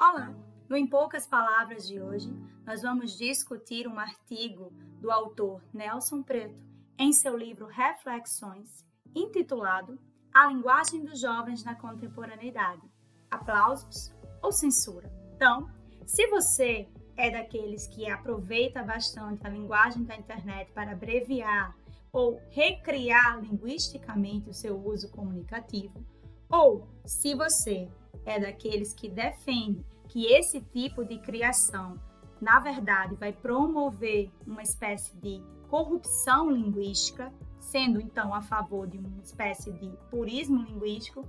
Olá! No Em Poucas Palavras de hoje, nós vamos discutir um artigo do autor Nelson Preto em seu livro Reflexões, intitulado A Linguagem dos Jovens na Contemporaneidade: Aplausos ou Censura? Então, se você é daqueles que aproveita bastante a linguagem da internet para abreviar ou recriar linguisticamente o seu uso comunicativo, ou se você é daqueles que defende que esse tipo de criação, na verdade, vai promover uma espécie de corrupção linguística, sendo então a favor de uma espécie de purismo linguístico,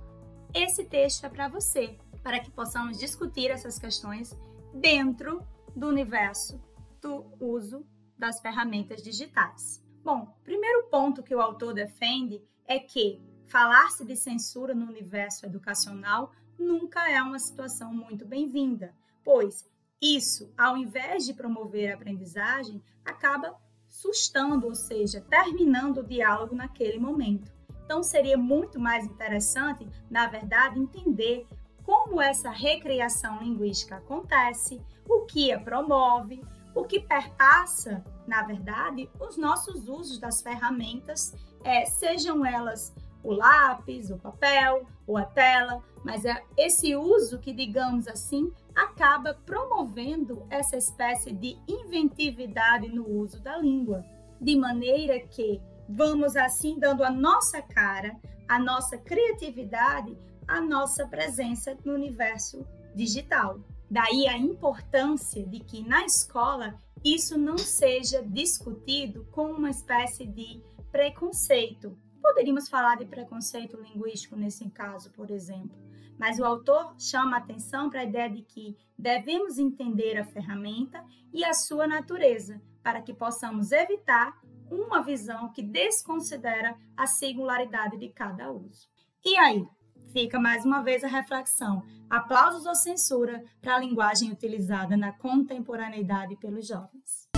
esse texto é para você, para que possamos discutir essas questões dentro do universo do uso das ferramentas digitais. Bom, primeiro ponto que o autor defende é que falar-se de censura no universo educacional nunca é uma situação muito bem-vinda, pois isso, ao invés de promover a aprendizagem, acaba sustando, ou seja, terminando o diálogo naquele momento. Então, seria muito mais interessante, na verdade, entender como essa recriação linguística acontece, o que a promove, o que perpassa, na verdade, os nossos usos das ferramentas, é, sejam elas o lápis, o papel ou a tela, mas é esse uso que, digamos assim, acaba promovendo essa espécie de inventividade no uso da língua, de maneira que vamos assim dando a nossa cara, a nossa criatividade, a nossa presença no universo digital. Daí a importância de que na escola isso não seja discutido com uma espécie de preconceito, Poderíamos falar de preconceito linguístico nesse caso, por exemplo, mas o autor chama atenção para a ideia de que devemos entender a ferramenta e a sua natureza, para que possamos evitar uma visão que desconsidera a singularidade de cada uso. E aí? Fica mais uma vez a reflexão: aplausos ou censura para a linguagem utilizada na contemporaneidade pelos jovens?